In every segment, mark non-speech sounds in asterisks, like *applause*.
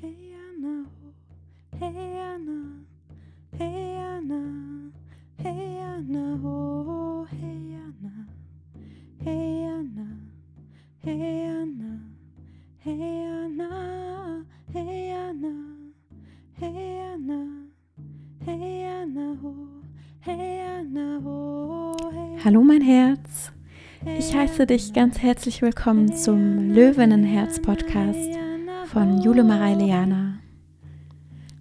hey Anna, oh, hey Anna, hey Anna, hey Anna, oh, hey Anna, hey Anna, hey Anna, hey Anna, hey Anna, hey Anna, hey Anna, oh, hey Anna, oh, hey Hallo mein Herz. Ich heiße dich ganz herzlich willkommen zum Löwinnenherz-Podcast von Jule Mareiliana.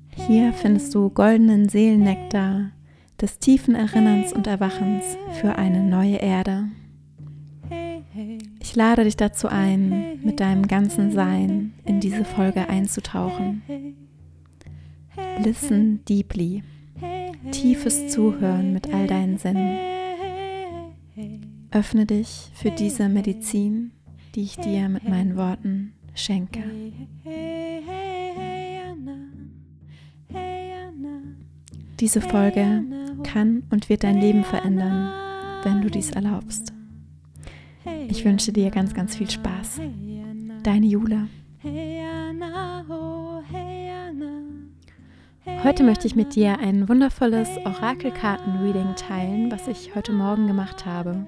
Hier findest du goldenen Seelennektar des tiefen Erinnerns und Erwachens für eine neue Erde. Ich lade dich dazu ein, mit deinem ganzen Sein in diese Folge einzutauchen. Listen deeply. Tiefes Zuhören mit all deinen Sinnen. Öffne dich für diese Medizin, die ich dir mit meinen Worten schenke. Diese Folge kann und wird dein Leben verändern, wenn du dies erlaubst. Ich wünsche dir ganz, ganz viel Spaß. Deine Jule. Heute möchte ich mit dir ein wundervolles Orakelkarten-Reading teilen, was ich heute Morgen gemacht habe.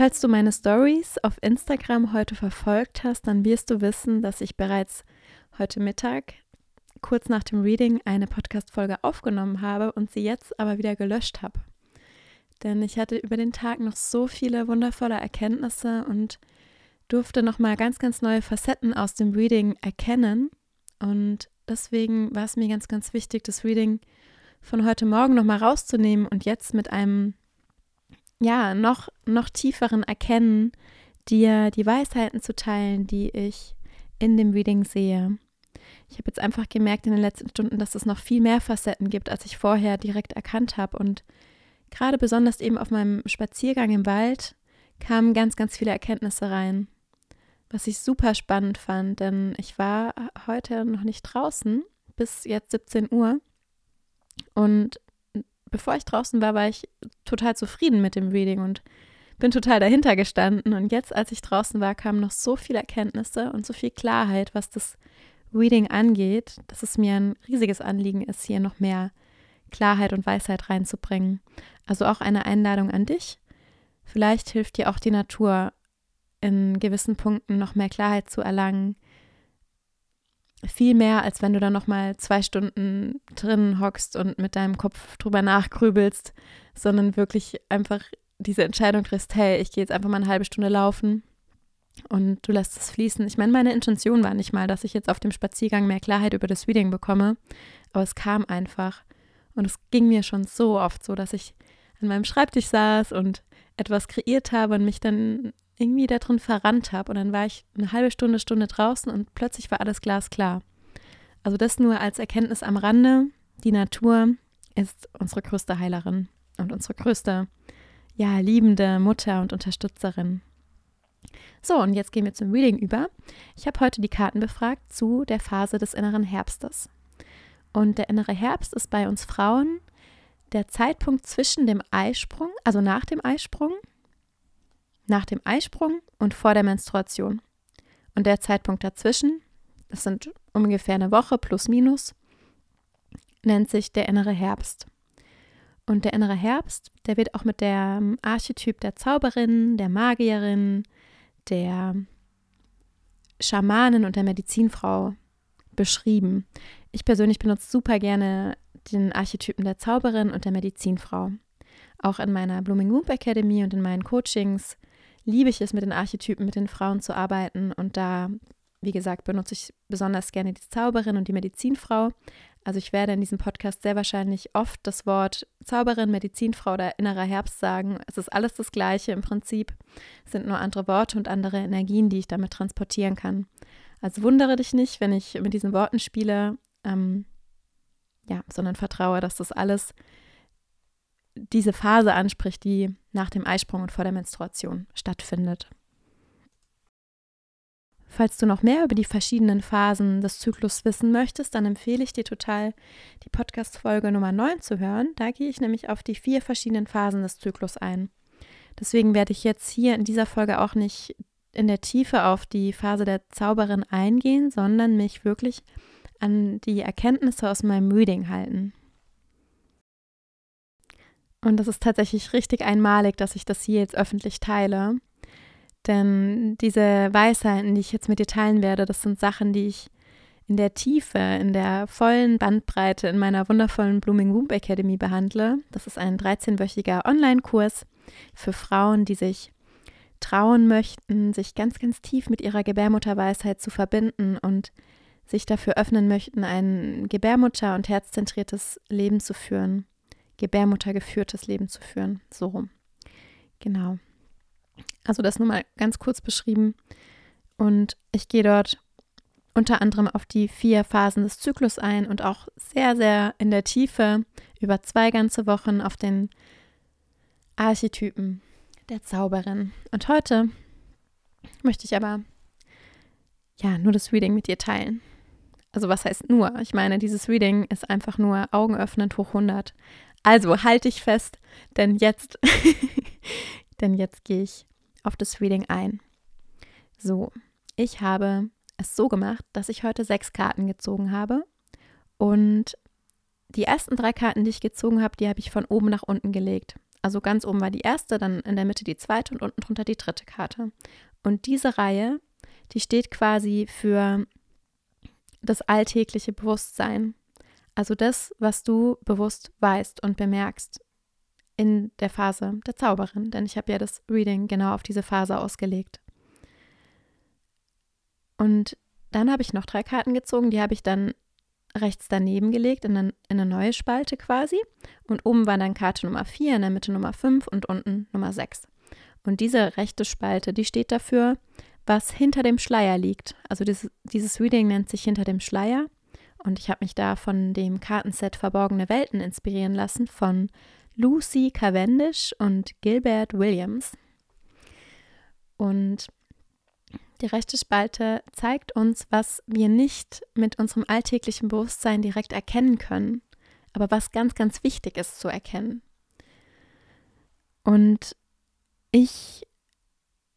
Falls du meine Stories auf Instagram heute verfolgt hast, dann wirst du wissen, dass ich bereits heute Mittag, kurz nach dem Reading, eine Podcast-Folge aufgenommen habe und sie jetzt aber wieder gelöscht habe. Denn ich hatte über den Tag noch so viele wundervolle Erkenntnisse und durfte nochmal ganz, ganz neue Facetten aus dem Reading erkennen. Und deswegen war es mir ganz, ganz wichtig, das Reading von heute Morgen nochmal rauszunehmen und jetzt mit einem ja, noch, noch tieferen Erkennen, dir die Weisheiten zu teilen, die ich in dem Reading sehe. Ich habe jetzt einfach gemerkt in den letzten Stunden, dass es noch viel mehr Facetten gibt, als ich vorher direkt erkannt habe. Und gerade besonders eben auf meinem Spaziergang im Wald kamen ganz, ganz viele Erkenntnisse rein. Was ich super spannend fand, denn ich war heute noch nicht draußen bis jetzt 17 Uhr und bevor ich draußen war, war ich total zufrieden mit dem Reading und bin total dahinter gestanden. Und jetzt, als ich draußen war, kamen noch so viele Erkenntnisse und so viel Klarheit, was das Reading angeht, dass es mir ein riesiges Anliegen ist, hier noch mehr Klarheit und Weisheit reinzubringen. Also auch eine Einladung an dich. Vielleicht hilft dir auch die Natur in gewissen Punkten noch mehr Klarheit zu erlangen, viel mehr, als wenn du dann nochmal zwei Stunden drin hockst und mit deinem Kopf drüber nachgrübelst, sondern wirklich einfach diese Entscheidung triffst, hey, ich gehe jetzt einfach mal eine halbe Stunde laufen und du lässt es fließen. Ich meine, meine Intention war nicht mal, dass ich jetzt auf dem Spaziergang mehr Klarheit über das Reading bekomme, aber es kam einfach. Und es ging mir schon so oft so, dass ich an meinem Schreibtisch saß und etwas kreiert habe und mich dann irgendwie da drin verrannt habe. Und dann war ich eine halbe Stunde, Stunde draußen und plötzlich war alles glasklar. Also das nur als Erkenntnis am Rande. Die Natur ist unsere größte Heilerin und unsere größte, ja, liebende Mutter und Unterstützerin. So, und jetzt gehen wir zum Reading über. Ich habe heute die Karten befragt zu der Phase des inneren Herbstes. Und der innere Herbst ist bei uns Frauen der Zeitpunkt zwischen dem Eisprung, also nach dem Eisprung nach dem Eisprung und vor der Menstruation. Und der Zeitpunkt dazwischen, das sind ungefähr eine Woche plus minus, nennt sich der innere Herbst. Und der innere Herbst, der wird auch mit dem Archetyp der Zauberin, der Magierin, der Schamanin und der Medizinfrau beschrieben. Ich persönlich benutze super gerne den Archetypen der Zauberin und der Medizinfrau. Auch in meiner Blooming Womb Academy und in meinen Coachings liebe ich es, mit den Archetypen, mit den Frauen zu arbeiten. Und da, wie gesagt, benutze ich besonders gerne die Zauberin und die Medizinfrau. Also ich werde in diesem Podcast sehr wahrscheinlich oft das Wort Zauberin, Medizinfrau oder innerer Herbst sagen. Es ist alles das Gleiche im Prinzip. Es sind nur andere Worte und andere Energien, die ich damit transportieren kann. Also wundere dich nicht, wenn ich mit diesen Worten spiele, ähm, ja, sondern vertraue, dass das alles diese Phase anspricht, die nach dem Eisprung und vor der Menstruation stattfindet. Falls du noch mehr über die verschiedenen Phasen des Zyklus wissen möchtest, dann empfehle ich dir total, die Podcast-Folge Nummer 9 zu hören. Da gehe ich nämlich auf die vier verschiedenen Phasen des Zyklus ein. Deswegen werde ich jetzt hier in dieser Folge auch nicht in der Tiefe auf die Phase der Zauberin eingehen, sondern mich wirklich an die Erkenntnisse aus meinem Reading halten. Und das ist tatsächlich richtig einmalig, dass ich das hier jetzt öffentlich teile. Denn diese Weisheiten, die ich jetzt mit dir teilen werde, das sind Sachen, die ich in der Tiefe, in der vollen Bandbreite in meiner wundervollen Blooming Womb Academy behandle. Das ist ein 13-wöchiger Online-Kurs für Frauen, die sich trauen möchten, sich ganz, ganz tief mit ihrer Gebärmutterweisheit zu verbinden und sich dafür öffnen möchten, ein Gebärmutter- und herzzentriertes Leben zu führen, Gebärmuttergeführtes Leben zu führen. So rum. Genau. Also das nur mal ganz kurz beschrieben. Und ich gehe dort unter anderem auf die vier Phasen des Zyklus ein und auch sehr, sehr in der Tiefe über zwei ganze Wochen auf den Archetypen der Zauberin. Und heute möchte ich aber ja nur das Reading mit dir teilen. Also was heißt nur? Ich meine, dieses Reading ist einfach nur augenöffnend hoch 100. Also halte ich fest, denn jetzt, *laughs* denn jetzt gehe ich auf das Reading ein. So, ich habe es so gemacht, dass ich heute sechs Karten gezogen habe. Und die ersten drei Karten, die ich gezogen habe, die habe ich von oben nach unten gelegt. Also ganz oben war die erste, dann in der Mitte die zweite und unten drunter die dritte Karte. Und diese Reihe, die steht quasi für das alltägliche Bewusstsein. Also das, was du bewusst weißt und bemerkst in der Phase der Zauberin. Denn ich habe ja das Reading genau auf diese Phase ausgelegt. Und dann habe ich noch drei Karten gezogen, die habe ich dann rechts daneben gelegt, in eine, in eine neue Spalte quasi. Und oben war dann Karte Nummer 4, in der Mitte Nummer 5 und unten Nummer 6. Und diese rechte Spalte, die steht dafür, was hinter dem Schleier liegt. Also dieses, dieses Reading nennt sich hinter dem Schleier. Und ich habe mich da von dem Kartenset Verborgene Welten inspirieren lassen von Lucy Cavendish und Gilbert Williams. Und die rechte Spalte zeigt uns, was wir nicht mit unserem alltäglichen Bewusstsein direkt erkennen können, aber was ganz, ganz wichtig ist zu erkennen. Und ich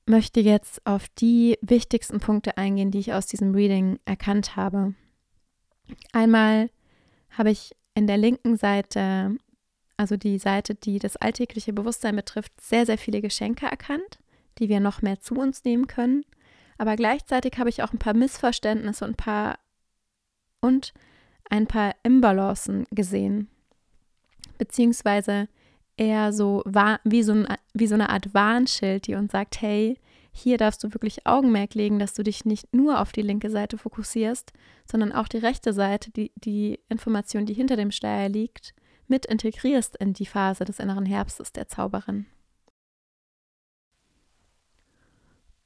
möchte jetzt auf die wichtigsten Punkte eingehen, die ich aus diesem Reading erkannt habe. Einmal habe ich in der linken Seite, also die Seite, die das alltägliche Bewusstsein betrifft, sehr, sehr viele Geschenke erkannt, die wir noch mehr zu uns nehmen können. Aber gleichzeitig habe ich auch ein paar Missverständnisse und ein paar und ein paar Imbalancen gesehen. Beziehungsweise eher so wie so, ein, wie so eine Art Warnschild, die uns sagt, hey, hier darfst du wirklich Augenmerk legen, dass du dich nicht nur auf die linke Seite fokussierst, sondern auch die rechte Seite, die, die Information, die hinter dem Schleier liegt, mit integrierst in die Phase des inneren Herbstes der Zauberin.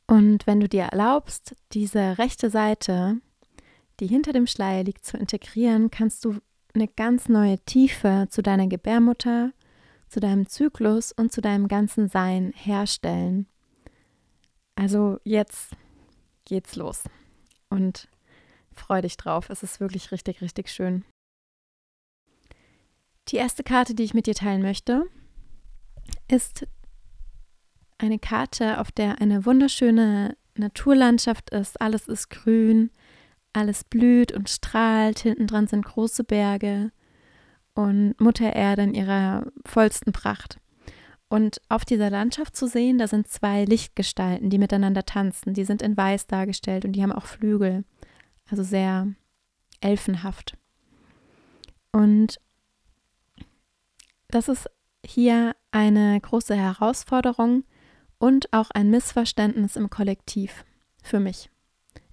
Und wenn du dir erlaubst, diese rechte Seite, die hinter dem Schleier liegt, zu integrieren, kannst du eine ganz neue Tiefe zu deiner Gebärmutter, zu deinem Zyklus und zu deinem ganzen Sein herstellen. Also jetzt geht's los und freu dich drauf. Es ist wirklich richtig, richtig schön. Die erste Karte, die ich mit dir teilen möchte, ist eine Karte, auf der eine wunderschöne Naturlandschaft ist. Alles ist grün, alles blüht und strahlt. Hinten dran sind große Berge und Mutter Erde in ihrer vollsten Pracht. Und auf dieser Landschaft zu sehen, da sind zwei Lichtgestalten, die miteinander tanzen. Die sind in Weiß dargestellt und die haben auch Flügel. Also sehr elfenhaft. Und das ist hier eine große Herausforderung, und auch ein Missverständnis im Kollektiv für mich.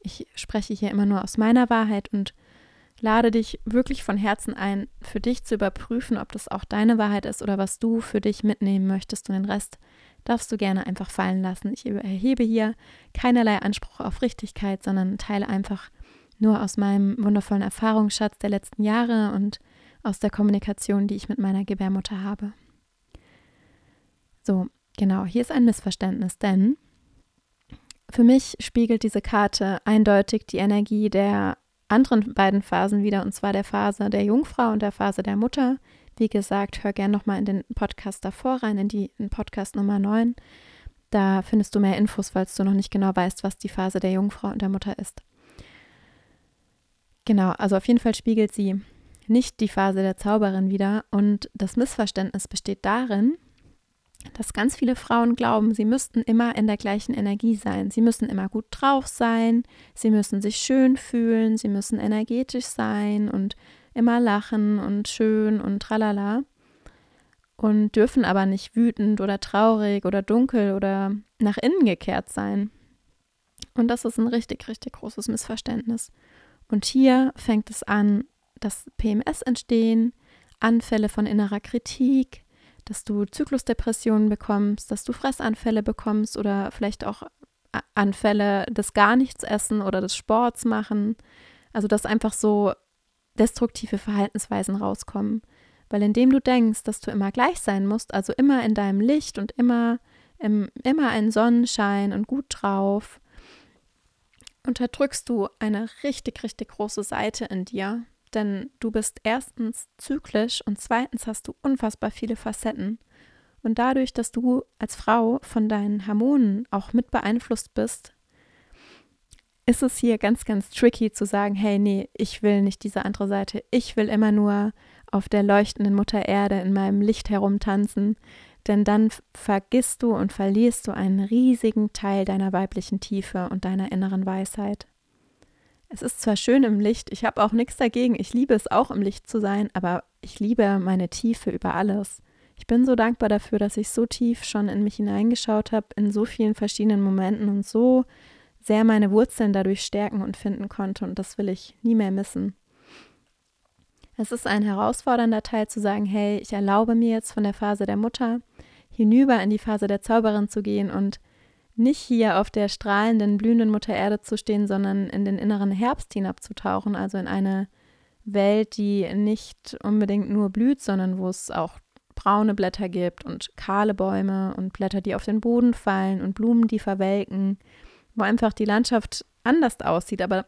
Ich spreche hier immer nur aus meiner Wahrheit und lade dich wirklich von Herzen ein, für dich zu überprüfen, ob das auch deine Wahrheit ist oder was du für dich mitnehmen möchtest und den Rest darfst du gerne einfach fallen lassen. Ich erhebe hier keinerlei Anspruch auf Richtigkeit, sondern teile einfach nur aus meinem wundervollen Erfahrungsschatz der letzten Jahre und aus der Kommunikation, die ich mit meiner Gebärmutter habe. So, Genau, hier ist ein Missverständnis, denn für mich spiegelt diese Karte eindeutig die Energie der anderen beiden Phasen wieder, und zwar der Phase der Jungfrau und der Phase der Mutter. Wie gesagt, hör gerne nochmal in den Podcast davor rein, in die in Podcast Nummer 9. Da findest du mehr Infos, falls du noch nicht genau weißt, was die Phase der Jungfrau und der Mutter ist. Genau, also auf jeden Fall spiegelt sie nicht die Phase der Zauberin wieder. Und das Missverständnis besteht darin, dass ganz viele Frauen glauben, sie müssten immer in der gleichen Energie sein. Sie müssen immer gut drauf sein, sie müssen sich schön fühlen, sie müssen energetisch sein und immer lachen und schön und tralala. Und dürfen aber nicht wütend oder traurig oder dunkel oder nach innen gekehrt sein. Und das ist ein richtig, richtig großes Missverständnis. Und hier fängt es an, dass PMS entstehen, Anfälle von innerer Kritik, dass du Zyklusdepressionen bekommst, dass du Fressanfälle bekommst oder vielleicht auch Anfälle des gar nichts essen oder des Sports machen. Also dass einfach so destruktive Verhaltensweisen rauskommen. Weil indem du denkst, dass du immer gleich sein musst, also immer in deinem Licht und immer, im, immer ein Sonnenschein und gut drauf, unterdrückst du eine richtig, richtig große Seite in dir, denn du bist erstens zyklisch und zweitens hast du unfassbar viele Facetten. Und dadurch, dass du als Frau von deinen Hormonen auch mit beeinflusst bist, ist es hier ganz, ganz tricky zu sagen, hey, nee, ich will nicht diese andere Seite. Ich will immer nur auf der leuchtenden Mutter Erde in meinem Licht herumtanzen, denn dann vergisst du und verlierst du einen riesigen Teil deiner weiblichen Tiefe und deiner inneren Weisheit. Es ist zwar schön im Licht, ich habe auch nichts dagegen, ich liebe es auch im Licht zu sein, aber ich liebe meine Tiefe über alles. Ich bin so dankbar dafür, dass ich so tief schon in mich hineingeschaut habe, in so vielen verschiedenen Momenten und so sehr meine Wurzeln dadurch stärken und finden konnte und das will ich nie mehr missen. Es ist ein herausfordernder Teil zu sagen, hey, ich erlaube mir jetzt von der Phase der Mutter hinüber in die Phase der Zauberin zu gehen und nicht hier auf der strahlenden, blühenden Mutter Erde zu stehen, sondern in den inneren Herbst hinabzutauchen, also in eine Welt, die nicht unbedingt nur blüht, sondern wo es auch braune Blätter gibt und kahle Bäume und Blätter, die auf den Boden fallen und Blumen, die verwelken, wo einfach die Landschaft anders aussieht, aber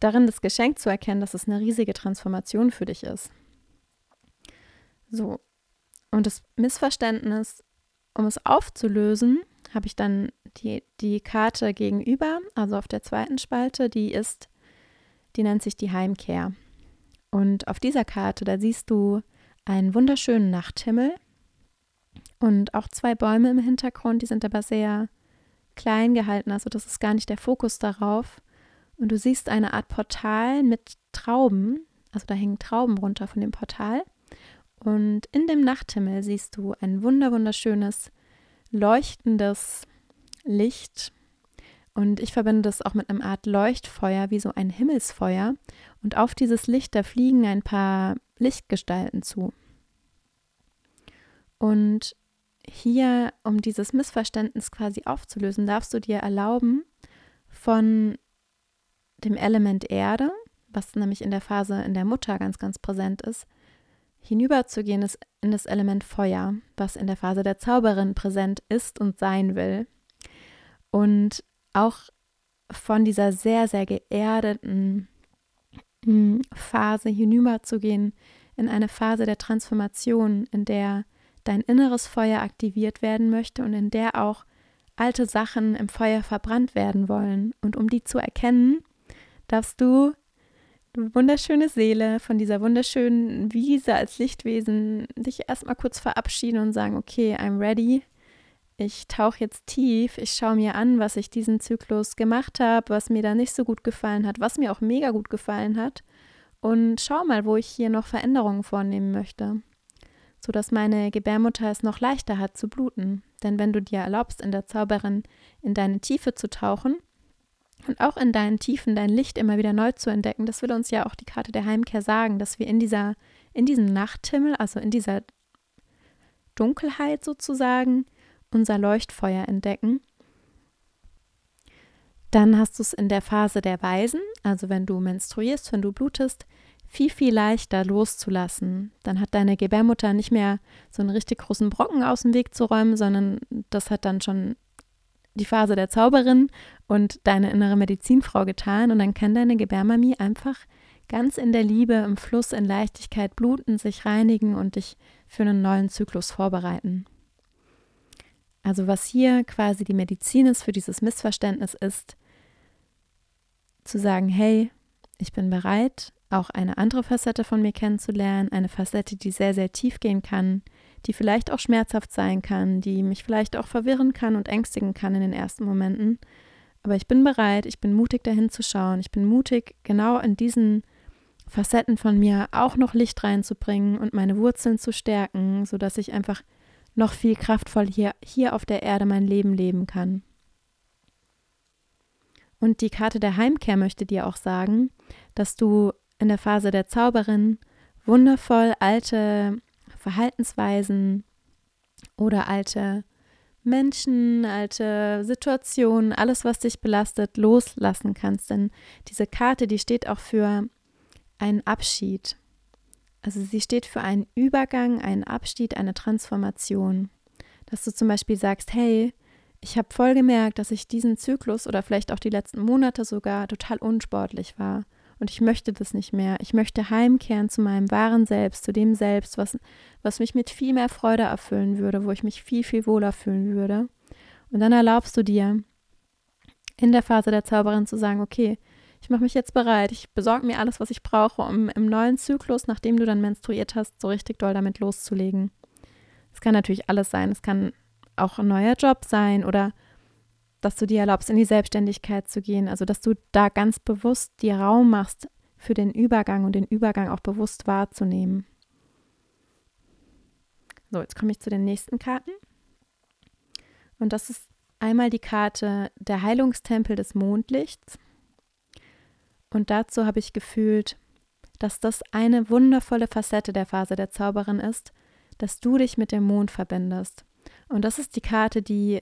darin das Geschenk zu erkennen, dass es eine riesige Transformation für dich ist. So. Und das Missverständnis, um es aufzulösen, habe ich dann die, die Karte gegenüber, also auf der zweiten Spalte, die ist, die nennt sich die Heimkehr. Und auf dieser Karte, da siehst du einen wunderschönen Nachthimmel und auch zwei Bäume im Hintergrund, die sind aber sehr klein gehalten, also das ist gar nicht der Fokus darauf. Und du siehst eine Art Portal mit Trauben, also da hängen Trauben runter von dem Portal. Und in dem Nachthimmel siehst du ein wunder wunderschönes leuchtendes Licht. Und ich verbinde das auch mit einem Art Leuchtfeuer, wie so ein Himmelsfeuer. Und auf dieses Licht, da fliegen ein paar Lichtgestalten zu. Und hier, um dieses Missverständnis quasi aufzulösen, darfst du dir erlauben, von dem Element Erde, was nämlich in der Phase in der Mutter ganz, ganz präsent ist, hinüberzugehen ist in das Element Feuer, was in der Phase der Zauberin präsent ist und sein will. Und auch von dieser sehr, sehr geerdeten hm, Phase hinüberzugehen in eine Phase der Transformation, in der dein inneres Feuer aktiviert werden möchte und in der auch alte Sachen im Feuer verbrannt werden wollen. Und um die zu erkennen, darfst du wunderschöne Seele von dieser wunderschönen Wiese als Lichtwesen dich erstmal kurz verabschieden und sagen, okay, I'm ready. Ich tauche jetzt tief, ich schaue mir an, was ich diesen Zyklus gemacht habe, was mir da nicht so gut gefallen hat, was mir auch mega gut gefallen hat und schau mal, wo ich hier noch Veränderungen vornehmen möchte, sodass meine Gebärmutter es noch leichter hat zu bluten. Denn wenn du dir erlaubst, in der Zauberin in deine Tiefe zu tauchen, und auch in deinen Tiefen dein Licht immer wieder neu zu entdecken, das will uns ja auch die Karte der Heimkehr sagen, dass wir in dieser, in diesem Nachthimmel, also in dieser Dunkelheit sozusagen, unser Leuchtfeuer entdecken. Dann hast du es in der Phase der Weisen, also wenn du menstruierst, wenn du blutest, viel, viel leichter loszulassen. Dann hat deine Gebärmutter nicht mehr so einen richtig großen Brocken aus dem Weg zu räumen, sondern das hat dann schon die Phase der Zauberin und deine innere Medizinfrau getan und dann kann deine Gebärmamie einfach ganz in der Liebe, im Fluss, in Leichtigkeit bluten, sich reinigen und dich für einen neuen Zyklus vorbereiten. Also was hier quasi die Medizin ist für dieses Missverständnis ist, zu sagen, hey, ich bin bereit, auch eine andere Facette von mir kennenzulernen, eine Facette, die sehr, sehr tief gehen kann, die vielleicht auch schmerzhaft sein kann, die mich vielleicht auch verwirren kann und ängstigen kann in den ersten Momenten. Aber ich bin bereit, ich bin mutig dahin zu schauen, ich bin mutig, genau in diesen Facetten von mir auch noch Licht reinzubringen und meine Wurzeln zu stärken, sodass ich einfach noch viel kraftvoll hier, hier auf der Erde mein Leben leben kann. Und die Karte der Heimkehr möchte dir auch sagen, dass du in der Phase der Zauberin wundervoll alte Verhaltensweisen oder alte Menschen, alte Situationen, alles, was dich belastet, loslassen kannst. Denn diese Karte, die steht auch für einen Abschied. Also sie steht für einen Übergang, einen Abschied, eine Transformation. Dass du zum Beispiel sagst, hey, ich habe voll gemerkt, dass ich diesen Zyklus oder vielleicht auch die letzten Monate sogar total unsportlich war. Und ich möchte das nicht mehr. Ich möchte heimkehren zu meinem wahren Selbst, zu dem Selbst, was, was mich mit viel mehr Freude erfüllen würde, wo ich mich viel, viel wohler fühlen würde. Und dann erlaubst du dir, in der Phase der Zauberin zu sagen, okay, ich mache mich jetzt bereit, ich besorge mir alles, was ich brauche, um im neuen Zyklus, nachdem du dann menstruiert hast, so richtig doll damit loszulegen. Es kann natürlich alles sein. Es kann auch ein neuer Job sein oder dass du dir erlaubst, in die Selbstständigkeit zu gehen. Also, dass du da ganz bewusst dir Raum machst für den Übergang und den Übergang auch bewusst wahrzunehmen. So, jetzt komme ich zu den nächsten Karten. Und das ist einmal die Karte der Heilungstempel des Mondlichts. Und dazu habe ich gefühlt, dass das eine wundervolle Facette der Phase der Zauberin ist, dass du dich mit dem Mond verbindest. Und das ist die Karte, die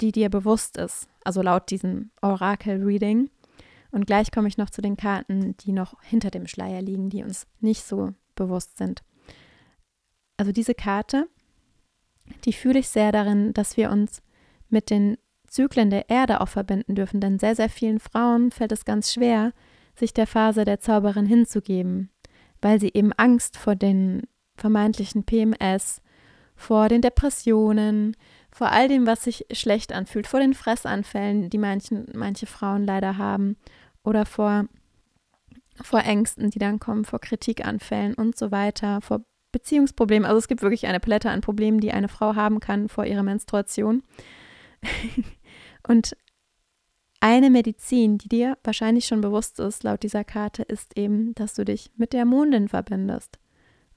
die dir bewusst ist, also laut diesem Orakel-Reading. Und gleich komme ich noch zu den Karten, die noch hinter dem Schleier liegen, die uns nicht so bewusst sind. Also diese Karte, die fühle ich sehr darin, dass wir uns mit den Zyklen der Erde auch verbinden dürfen, denn sehr, sehr vielen Frauen fällt es ganz schwer, sich der Phase der Zauberin hinzugeben, weil sie eben Angst vor den vermeintlichen PMS, vor den Depressionen, vor all dem, was sich schlecht anfühlt, vor den Fressanfällen, die manchen, manche Frauen leider haben, oder vor, vor Ängsten, die dann kommen, vor Kritikanfällen und so weiter, vor Beziehungsproblemen. Also es gibt wirklich eine Palette an Problemen, die eine Frau haben kann vor ihrer Menstruation. *laughs* und eine Medizin, die dir wahrscheinlich schon bewusst ist, laut dieser Karte, ist eben, dass du dich mit der Mondin verbindest.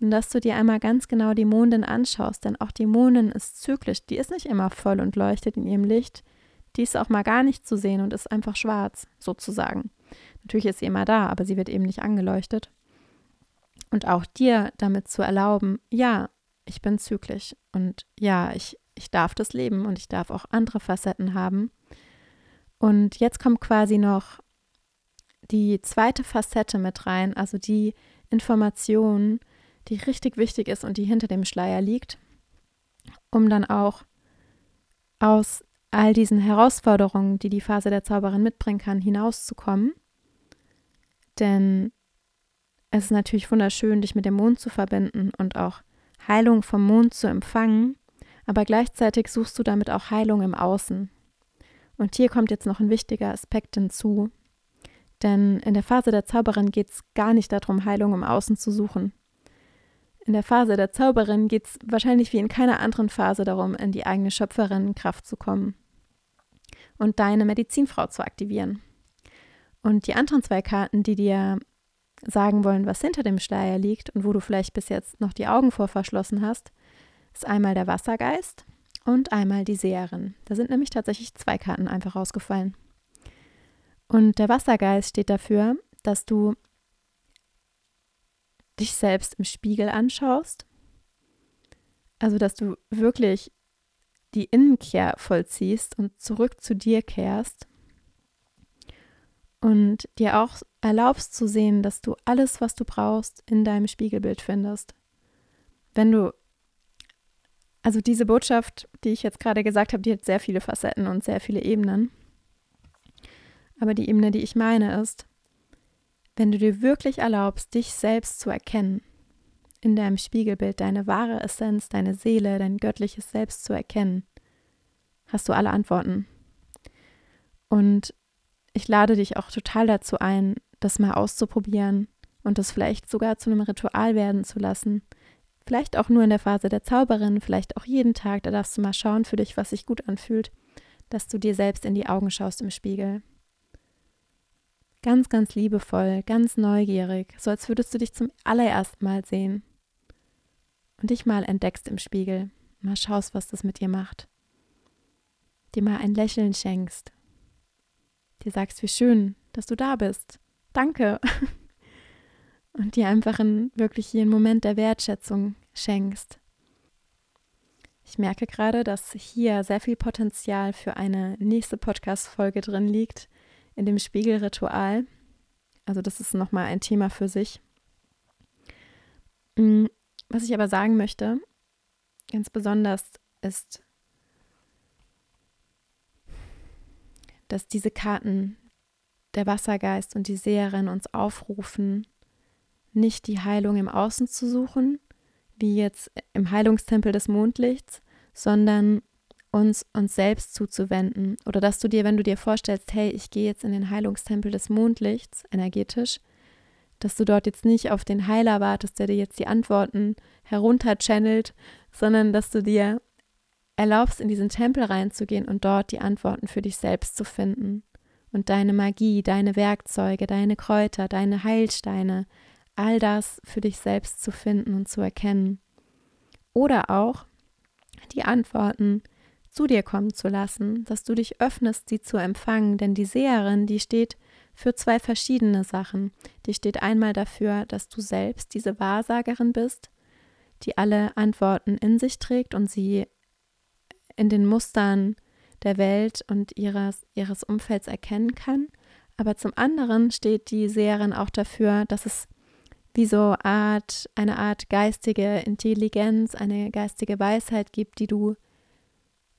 Und dass du dir einmal ganz genau die Mondin anschaust, denn auch die Mondin ist zyklisch. Die ist nicht immer voll und leuchtet in ihrem Licht. Die ist auch mal gar nicht zu sehen und ist einfach schwarz, sozusagen. Natürlich ist sie immer da, aber sie wird eben nicht angeleuchtet. Und auch dir damit zu erlauben, ja, ich bin zyklisch und ja, ich, ich darf das leben und ich darf auch andere Facetten haben. Und jetzt kommt quasi noch die zweite Facette mit rein, also die Information, die richtig wichtig ist und die hinter dem Schleier liegt, um dann auch aus all diesen Herausforderungen, die die Phase der Zauberin mitbringen kann, hinauszukommen. Denn es ist natürlich wunderschön, dich mit dem Mond zu verbinden und auch Heilung vom Mond zu empfangen, aber gleichzeitig suchst du damit auch Heilung im Außen. Und hier kommt jetzt noch ein wichtiger Aspekt hinzu, denn in der Phase der Zauberin geht es gar nicht darum, Heilung im Außen zu suchen. In der Phase der Zauberin geht es wahrscheinlich wie in keiner anderen Phase darum, in die eigene Schöpferinnenkraft zu kommen und deine Medizinfrau zu aktivieren. Und die anderen zwei Karten, die dir sagen wollen, was hinter dem Schleier liegt und wo du vielleicht bis jetzt noch die Augen vor verschlossen hast, ist einmal der Wassergeist und einmal die Seherin. Da sind nämlich tatsächlich zwei Karten einfach rausgefallen. Und der Wassergeist steht dafür, dass du dich selbst im Spiegel anschaust. Also, dass du wirklich die Innenkehr vollziehst und zurück zu dir kehrst und dir auch erlaubst zu sehen, dass du alles, was du brauchst, in deinem Spiegelbild findest. Wenn du, also diese Botschaft, die ich jetzt gerade gesagt habe, die hat sehr viele Facetten und sehr viele Ebenen. Aber die Ebene, die ich meine, ist, wenn du dir wirklich erlaubst, dich selbst zu erkennen, in deinem Spiegelbild deine wahre Essenz, deine Seele, dein göttliches Selbst zu erkennen, hast du alle Antworten. Und ich lade dich auch total dazu ein, das mal auszuprobieren und das vielleicht sogar zu einem Ritual werden zu lassen. Vielleicht auch nur in der Phase der Zauberin, vielleicht auch jeden Tag. Da darfst du mal schauen für dich, was sich gut anfühlt, dass du dir selbst in die Augen schaust im Spiegel. Ganz, ganz liebevoll, ganz neugierig, so als würdest du dich zum allerersten Mal sehen. Und dich mal entdeckst im Spiegel, mal schaust, was das mit dir macht. Dir mal ein Lächeln schenkst. Dir sagst, wie schön, dass du da bist. Danke. *laughs* Und dir einfach einen, wirklich einen Moment der Wertschätzung schenkst. Ich merke gerade, dass hier sehr viel Potenzial für eine nächste Podcast-Folge drin liegt, in dem Spiegelritual. Also das ist nochmal ein Thema für sich. Mm, was ich aber sagen möchte, ganz besonders ist, dass diese Karten, der Wassergeist und die Seherin uns aufrufen, nicht die Heilung im Außen zu suchen, wie jetzt im Heilungstempel des Mondlichts, sondern uns uns selbst zuzuwenden. Oder dass du dir, wenn du dir vorstellst, hey, ich gehe jetzt in den Heilungstempel des Mondlichts energetisch, dass du dort jetzt nicht auf den Heiler wartest, der dir jetzt die Antworten herunterchannelt, sondern dass du dir erlaubst, in diesen Tempel reinzugehen und dort die Antworten für dich selbst zu finden. Und deine Magie, deine Werkzeuge, deine Kräuter, deine Heilsteine, all das für dich selbst zu finden und zu erkennen. Oder auch die Antworten zu dir kommen zu lassen, dass du dich öffnest, sie zu empfangen, denn die Seherin, die steht für zwei verschiedene Sachen. Die steht einmal dafür, dass du selbst diese Wahrsagerin bist, die alle Antworten in sich trägt und sie in den Mustern der Welt und ihres, ihres Umfelds erkennen kann. Aber zum anderen steht die Seherin auch dafür, dass es wie so Art, eine Art geistige Intelligenz, eine geistige Weisheit gibt, die du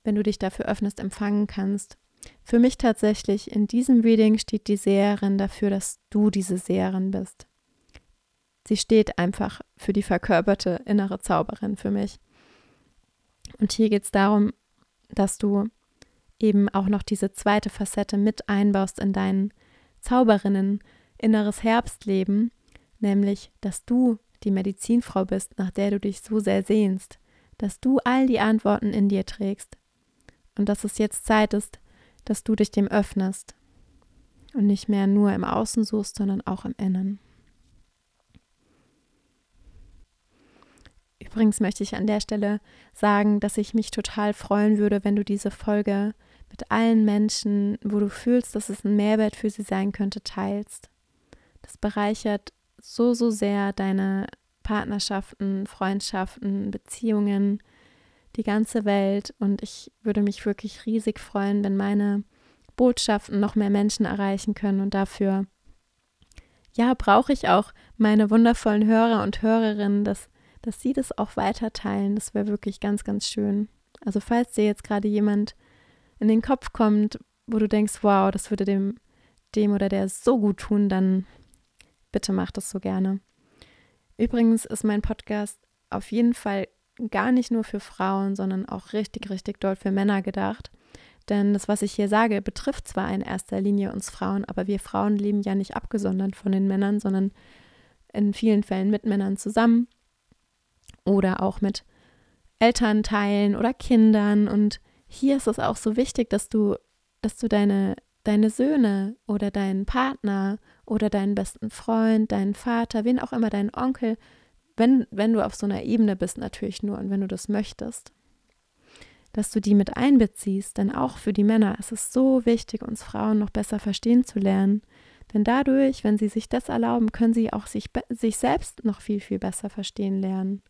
wenn du dich dafür öffnest, empfangen kannst. Für mich tatsächlich in diesem Reading steht die Seherin dafür, dass du diese Seherin bist. Sie steht einfach für die verkörperte innere Zauberin für mich. Und hier geht es darum, dass du eben auch noch diese zweite Facette mit einbaust in dein Zauberinnen inneres Herbstleben, nämlich, dass du die Medizinfrau bist, nach der du dich so sehr sehnst, dass du all die Antworten in dir trägst, und dass es jetzt Zeit ist, dass du dich dem öffnest und nicht mehr nur im Außen suchst, sondern auch im Innen. Übrigens möchte ich an der Stelle sagen, dass ich mich total freuen würde, wenn du diese Folge mit allen Menschen, wo du fühlst, dass es ein Mehrwert für sie sein könnte, teilst. Das bereichert so, so sehr deine Partnerschaften, Freundschaften, Beziehungen, die ganze Welt. Und ich würde mich wirklich riesig freuen, wenn meine Botschaften noch mehr Menschen erreichen können. Und dafür, ja, brauche ich auch meine wundervollen Hörer und Hörerinnen, dass, dass sie das auch weiter teilen. Das wäre wirklich ganz, ganz schön. Also falls dir jetzt gerade jemand in den Kopf kommt, wo du denkst, wow, das würde dem, dem oder der so gut tun, dann bitte mach das so gerne. Übrigens ist mein Podcast auf jeden Fall gar nicht nur für Frauen, sondern auch richtig, richtig doll für Männer gedacht. Denn das, was ich hier sage, betrifft zwar in erster Linie uns Frauen, aber wir Frauen leben ja nicht abgesondert von den Männern, sondern in vielen Fällen mit Männern zusammen oder auch mit Elternteilen oder Kindern. Und hier ist es auch so wichtig, dass du, dass du deine, deine Söhne oder deinen Partner oder deinen besten Freund, deinen Vater, wen auch immer, deinen Onkel, wenn, wenn du auf so einer Ebene bist, natürlich nur und wenn du das möchtest, dass du die mit einbeziehst, denn auch für die Männer ist es so wichtig, uns Frauen noch besser verstehen zu lernen. Denn dadurch, wenn sie sich das erlauben, können sie auch sich, sich selbst noch viel, viel besser verstehen lernen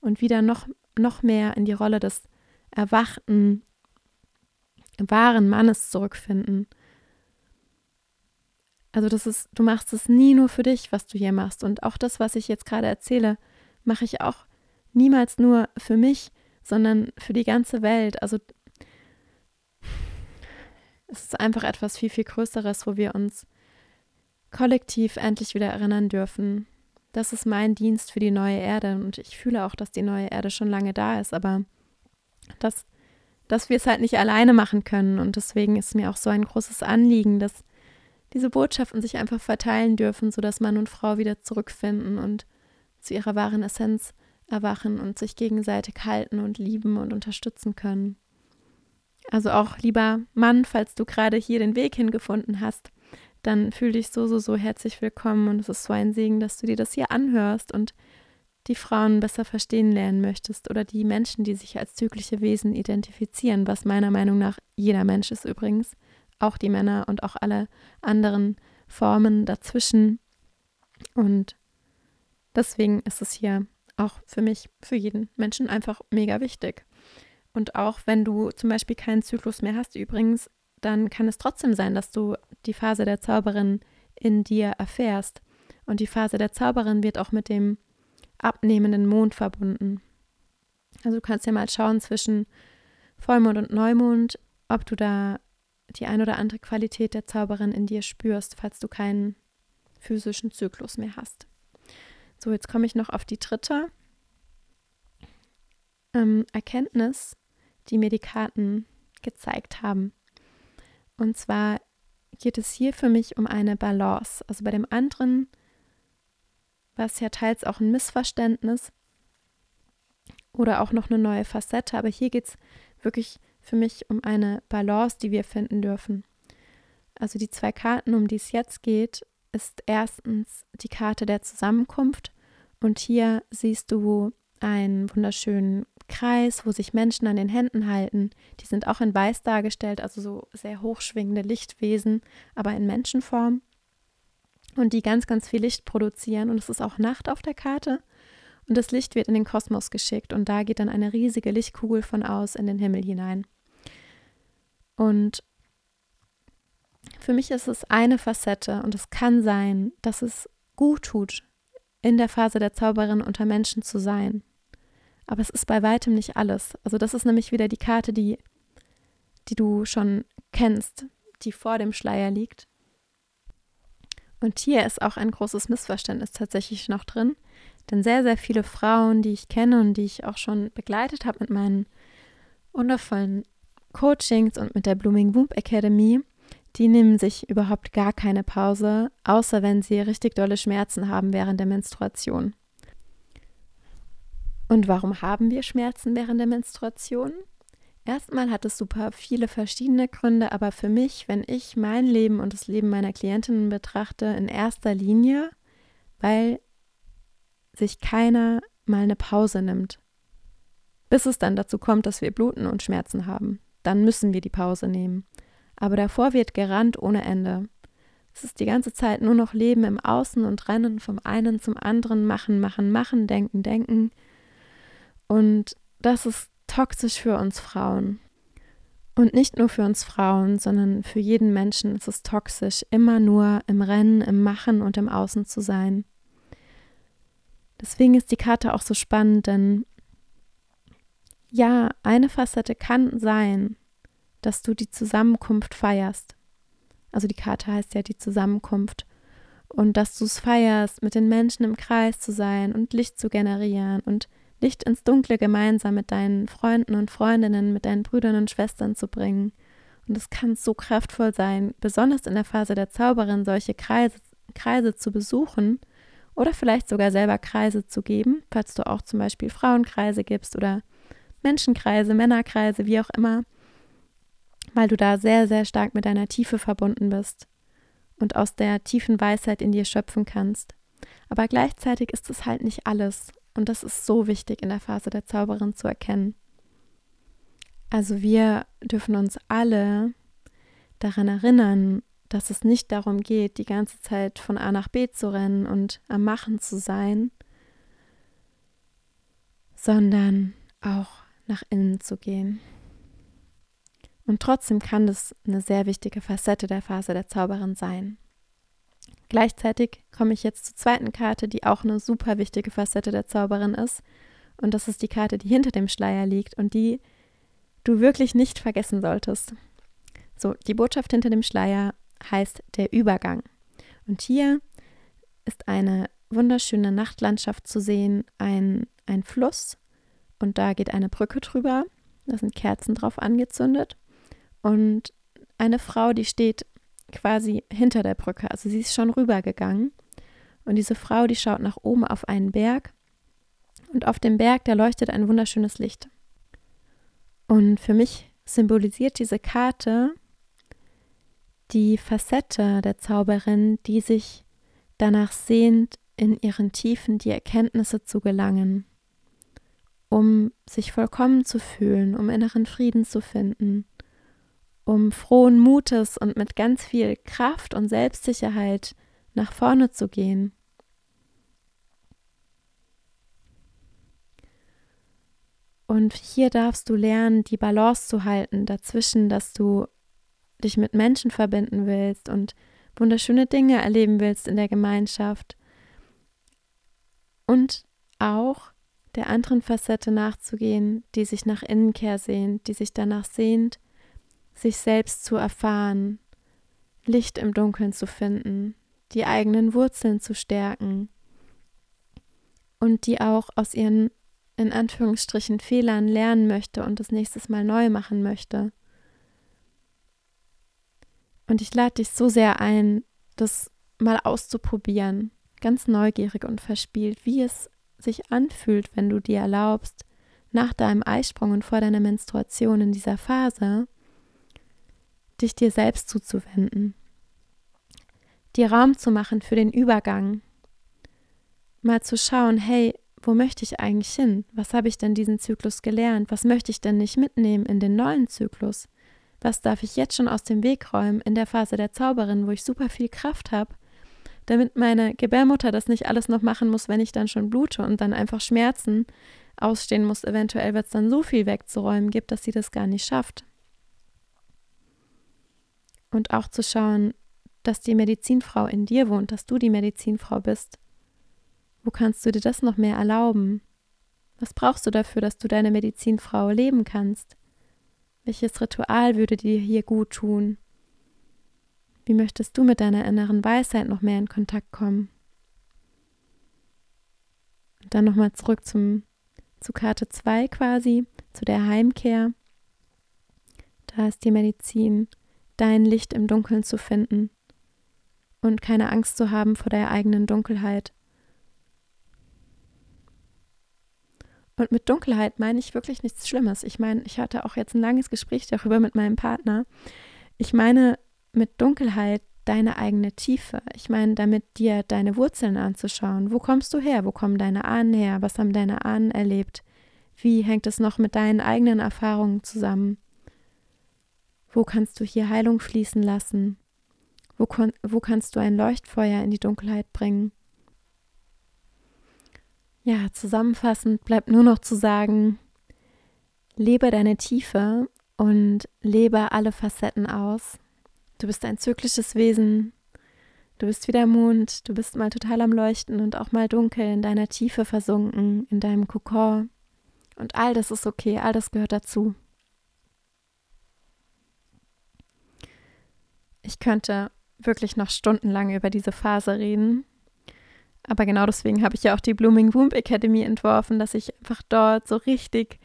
und wieder noch, noch mehr in die Rolle des erwachten, wahren Mannes zurückfinden. Also das ist, du machst es nie nur für dich, was du hier machst. Und auch das, was ich jetzt gerade erzähle, mache ich auch niemals nur für mich, sondern für die ganze Welt. Also es ist einfach etwas viel, viel Größeres, wo wir uns kollektiv endlich wieder erinnern dürfen. Das ist mein Dienst für die neue Erde und ich fühle auch, dass die neue Erde schon lange da ist, aber dass dass wir es halt nicht alleine machen können. Und deswegen ist mir auch so ein großes Anliegen, dass diese Botschaften sich einfach verteilen dürfen, sodass Mann und Frau wieder zurückfinden und zu ihrer wahren Essenz erwachen und sich gegenseitig halten und lieben und unterstützen können. Also auch lieber Mann, falls du gerade hier den Weg hingefunden hast, dann fühl dich so, so, so herzlich willkommen und es ist so ein Segen, dass du dir das hier anhörst und die Frauen besser verstehen lernen möchtest oder die Menschen, die sich als zyklische Wesen identifizieren, was meiner Meinung nach jeder Mensch ist übrigens, auch die Männer und auch alle anderen Formen dazwischen. Und deswegen ist es hier auch für mich, für jeden Menschen einfach mega wichtig. Und auch wenn du zum Beispiel keinen Zyklus mehr hast, übrigens, dann kann es trotzdem sein, dass du die Phase der Zauberin in dir erfährst. Und die Phase der Zauberin wird auch mit dem abnehmenden Mond verbunden. Also du kannst ja mal schauen zwischen Vollmond und Neumond, ob du da die ein oder andere Qualität der Zauberin in dir spürst, falls du keinen physischen Zyklus mehr hast. So, jetzt komme ich noch auf die dritte ähm, Erkenntnis, die mir die Karten gezeigt haben. Und zwar geht es hier für mich um eine Balance. Also bei dem anderen war es ja teils auch ein Missverständnis oder auch noch eine neue Facette, aber hier geht es wirklich für mich um eine Balance, die wir finden dürfen. Also die zwei Karten, um die es jetzt geht, ist erstens die Karte der Zusammenkunft und hier siehst du einen wunderschönen Kreis, wo sich Menschen an den Händen halten. Die sind auch in Weiß dargestellt, also so sehr hochschwingende Lichtwesen, aber in Menschenform und die ganz, ganz viel Licht produzieren. Und es ist auch Nacht auf der Karte. Und das Licht wird in den Kosmos geschickt und da geht dann eine riesige Lichtkugel von aus in den Himmel hinein. Und für mich ist es eine Facette und es kann sein, dass es gut tut, in der Phase der Zauberin unter Menschen zu sein. Aber es ist bei weitem nicht alles. Also das ist nämlich wieder die Karte, die, die du schon kennst, die vor dem Schleier liegt. Und hier ist auch ein großes Missverständnis tatsächlich noch drin, denn sehr, sehr viele Frauen, die ich kenne und die ich auch schon begleitet habe mit meinen wundervollen Coachings und mit der Blooming Womb Academy, die nehmen sich überhaupt gar keine Pause, außer wenn sie richtig dolle Schmerzen haben während der Menstruation. Und warum haben wir Schmerzen während der Menstruation? Erstmal hat es super viele verschiedene Gründe, aber für mich, wenn ich mein Leben und das Leben meiner Klientinnen betrachte, in erster Linie, weil sich keiner mal eine Pause nimmt. Bis es dann dazu kommt, dass wir bluten und Schmerzen haben. Dann müssen wir die Pause nehmen. Aber davor wird gerannt ohne Ende. Es ist die ganze Zeit nur noch Leben im Außen und Rennen vom einen zum anderen, machen, machen, machen, denken, denken. Und das ist toxisch für uns Frauen. Und nicht nur für uns Frauen, sondern für jeden Menschen ist es toxisch, immer nur im Rennen, im Machen und im Außen zu sein. Deswegen ist die Karte auch so spannend, denn ja, eine Facette kann sein, dass du die Zusammenkunft feierst. Also die Karte heißt ja die Zusammenkunft. Und dass du es feierst, mit den Menschen im Kreis zu sein und Licht zu generieren und Licht ins Dunkle gemeinsam mit deinen Freunden und Freundinnen, mit deinen Brüdern und Schwestern zu bringen. Und es kann so kraftvoll sein, besonders in der Phase der Zauberin, solche Kreise, Kreise zu besuchen oder vielleicht sogar selber Kreise zu geben, falls du auch zum Beispiel Frauenkreise gibst oder Menschenkreise, Männerkreise, wie auch immer, weil du da sehr, sehr stark mit deiner Tiefe verbunden bist und aus der tiefen Weisheit in dir schöpfen kannst. Aber gleichzeitig ist es halt nicht alles und das ist so wichtig in der Phase der Zauberin zu erkennen. Also wir dürfen uns alle daran erinnern, dass es nicht darum geht, die ganze Zeit von A nach B zu rennen und am Machen zu sein, sondern auch nach innen zu gehen. Und trotzdem kann das eine sehr wichtige Facette der Phase der Zauberin sein. Gleichzeitig komme ich jetzt zur zweiten Karte, die auch eine super wichtige Facette der Zauberin ist. Und das ist die Karte, die hinter dem Schleier liegt und die du wirklich nicht vergessen solltest. So, die Botschaft hinter dem Schleier heißt der Übergang. Und hier ist eine wunderschöne Nachtlandschaft zu sehen, ein, ein Fluss und da geht eine Brücke drüber Da sind Kerzen drauf angezündet. Und eine Frau, die steht quasi hinter der Brücke. Also sie ist schon rübergegangen. Und diese Frau, die schaut nach oben auf einen Berg. Und auf dem Berg, da leuchtet ein wunderschönes Licht. Und für mich symbolisiert diese Karte die Facette der Zauberin, die sich danach sehnt, in ihren Tiefen die Erkenntnisse zu gelangen, um sich vollkommen zu fühlen, um inneren Frieden zu finden, um frohen Mutes und mit ganz viel Kraft und Selbstsicherheit nach vorne zu gehen. Und hier darfst du lernen, die Balance zu halten dazwischen, dass du dich mit Menschen verbinden willst und wunderschöne Dinge erleben willst in der Gemeinschaft. Und auch der anderen Facette nachzugehen, die sich nach Innenkehr sehnt, die sich danach sehnt, sich selbst zu erfahren, Licht im Dunkeln zu finden, die eigenen Wurzeln zu stärken und die auch aus ihren in Anführungsstrichen Fehlern lernen möchte und das nächstes Mal neu machen möchte. Und ich lade dich so sehr ein, das mal auszuprobieren, ganz neugierig und verspielt, wie es sich anfühlt, wenn du dir erlaubst, nach deinem Eisprung und vor deiner Menstruation in dieser Phase, dich dir selbst zuzuwenden, dir Raum zu machen für den Übergang, mal zu schauen, hey, wo möchte ich eigentlich hin? Was habe ich denn diesen Zyklus gelernt? Was möchte ich denn nicht mitnehmen in den neuen Zyklus? Was darf ich jetzt schon aus dem Weg räumen in der Phase der Zauberin, wo ich super viel Kraft habe, damit meine Gebärmutter das nicht alles noch machen muss, wenn ich dann schon blute und dann einfach Schmerzen ausstehen muss, eventuell, weil es dann so viel wegzuräumen gibt, dass sie das gar nicht schafft. Und auch zu schauen, dass die Medizinfrau in dir wohnt, dass du die Medizinfrau bist wo kannst du dir das noch mehr erlauben? Was brauchst du dafür, dass du deine Medizinfrau leben kannst? Welches Ritual würde dir hier gut tun? Wie möchtest du mit deiner inneren Weisheit noch mehr in Kontakt kommen? Und dann nochmal zurück zum, zu Karte 2 quasi, zu der Heimkehr. Da ist die Medizin, dein Licht im Dunkeln zu finden und keine Angst zu haben vor der eigenen Dunkelheit. Und mit Dunkelheit meine ich wirklich nichts Schlimmes. Ich meine, ich hatte auch jetzt ein langes Gespräch darüber mit meinem Partner. Ich meine mit Dunkelheit deine eigene Tiefe. Ich meine damit dir deine Wurzeln anzuschauen. Wo kommst du her? Wo kommen deine Ahnen her? Was haben deine Ahnen erlebt? Wie hängt es noch mit deinen eigenen Erfahrungen zusammen? Wo kannst du hier Heilung fließen lassen? Wo, wo kannst du ein Leuchtfeuer in die Dunkelheit bringen? Ja, zusammenfassend bleibt nur noch zu sagen, lebe deine Tiefe und lebe alle Facetten aus. Du bist ein zyklisches Wesen. Du bist wie der Mond. Du bist mal total am Leuchten und auch mal dunkel in deiner Tiefe versunken, in deinem Kokon. Und all das ist okay, all das gehört dazu. Ich könnte wirklich noch stundenlang über diese Phase reden. Aber genau deswegen habe ich ja auch die Blooming Womb Academy entworfen, dass ich einfach dort so richtig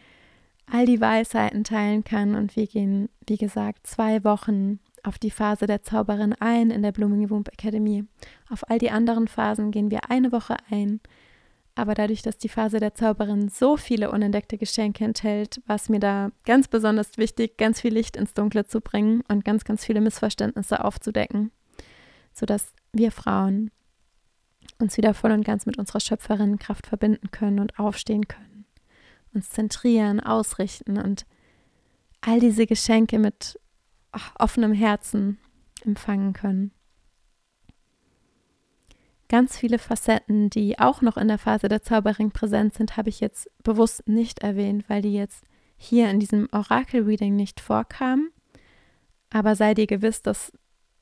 all die Weisheiten teilen kann. Und wir gehen, wie gesagt, zwei Wochen auf die Phase der Zauberin ein in der Blooming Womb Academy. Auf all die anderen Phasen gehen wir eine Woche ein. Aber dadurch, dass die Phase der Zauberin so viele unentdeckte Geschenke enthält, war es mir da ganz besonders wichtig, ganz viel Licht ins Dunkle zu bringen und ganz, ganz viele Missverständnisse aufzudecken, sodass wir Frauen uns wieder voll und ganz mit unserer Schöpferinnenkraft verbinden können und aufstehen können, uns zentrieren, ausrichten und all diese Geschenke mit offenem Herzen empfangen können. Ganz viele Facetten, die auch noch in der Phase der Zauberring präsent sind, habe ich jetzt bewusst nicht erwähnt, weil die jetzt hier in diesem Orakel-Reading nicht vorkamen. Aber sei dir gewiss, dass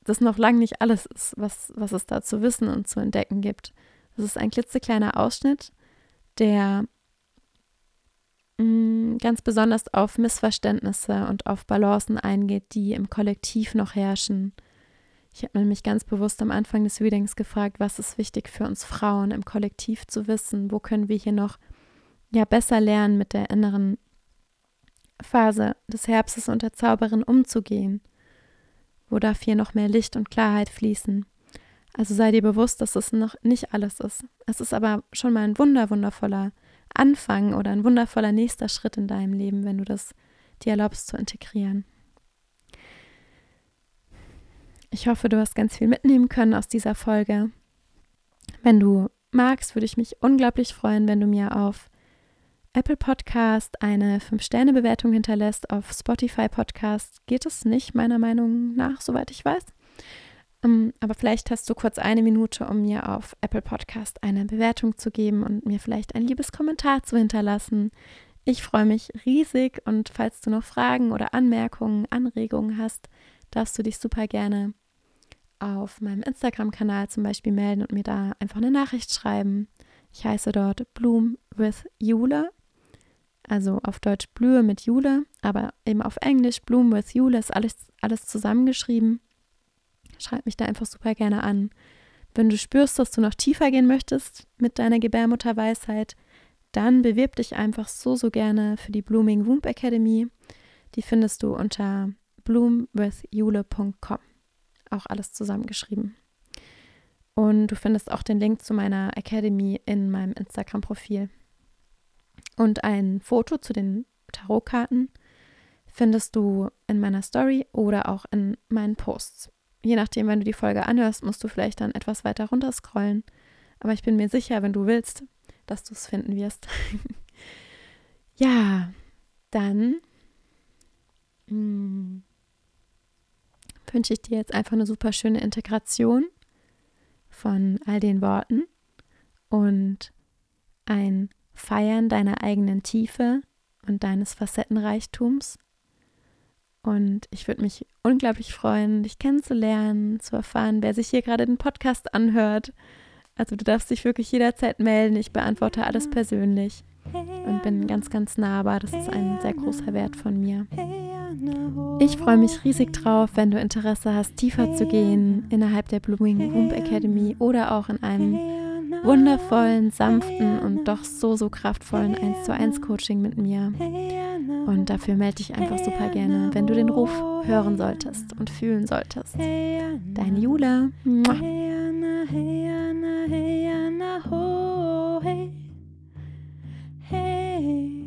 das noch lange nicht alles ist, was, was es da zu wissen und zu entdecken gibt. Das ist ein klitzekleiner Ausschnitt, der mm, ganz besonders auf Missverständnisse und auf Balancen eingeht, die im Kollektiv noch herrschen. Ich habe nämlich ganz bewusst am Anfang des Readings gefragt, was ist wichtig für uns Frauen im Kollektiv zu wissen? Wo können wir hier noch ja besser lernen, mit der inneren Phase des Herbstes und der Zauberin umzugehen, wo darf hier noch mehr Licht und Klarheit fließen. Also sei dir bewusst, dass es noch nicht alles ist. Es ist aber schon mal ein wunder, wundervoller Anfang oder ein wundervoller nächster Schritt in deinem Leben, wenn du das dir erlaubst zu integrieren. Ich hoffe, du hast ganz viel mitnehmen können aus dieser Folge. Wenn du magst, würde ich mich unglaublich freuen, wenn du mir auf Apple Podcast eine 5-Sterne-Bewertung hinterlässt. Auf Spotify Podcast geht es nicht, meiner Meinung nach, soweit ich weiß. Ähm, aber vielleicht hast du kurz eine Minute, um mir auf Apple Podcast eine Bewertung zu geben und mir vielleicht ein liebes Kommentar zu hinterlassen. Ich freue mich riesig und falls du noch Fragen oder Anmerkungen, Anregungen hast, darfst du dich super gerne auf meinem Instagram-Kanal zum Beispiel melden und mir da einfach eine Nachricht schreiben. Ich heiße dort Bloom with Jule, also auf Deutsch Blühe mit Jule, aber eben auf Englisch Bloom with Jule ist alles, alles zusammengeschrieben. Schreib mich da einfach super gerne an. Wenn du spürst, dass du noch tiefer gehen möchtest mit deiner Gebärmutterweisheit, dann bewirb dich einfach so, so gerne für die Blooming Womb Academy. Die findest du unter bloomwithjule.com. Auch alles zusammengeschrieben. Und du findest auch den Link zu meiner Academy in meinem Instagram-Profil. Und ein Foto zu den Tarotkarten findest du in meiner Story oder auch in meinen Posts. Je nachdem, wenn du die Folge anhörst, musst du vielleicht dann etwas weiter runter scrollen. Aber ich bin mir sicher, wenn du willst, dass du es finden wirst. *laughs* ja, dann hm, wünsche ich dir jetzt einfach eine super schöne Integration von all den Worten und ein Feiern deiner eigenen Tiefe und deines Facettenreichtums. Und ich würde mich unglaublich freuen, dich kennenzulernen, zu erfahren, wer sich hier gerade den Podcast anhört. Also du darfst dich wirklich jederzeit melden. Ich beantworte alles persönlich und bin ganz, ganz nahbar. Das ist ein sehr großer Wert von mir. Ich freue mich riesig drauf, wenn du Interesse hast, tiefer zu gehen innerhalb der Blooming Womb Academy oder auch in einem wundervollen, sanften und doch so, so kraftvollen 1 zu 1 Coaching mit mir. Und dafür melde ich einfach super gerne, wenn du den Ruf hören solltest und fühlen solltest. Dein Jula. Hey.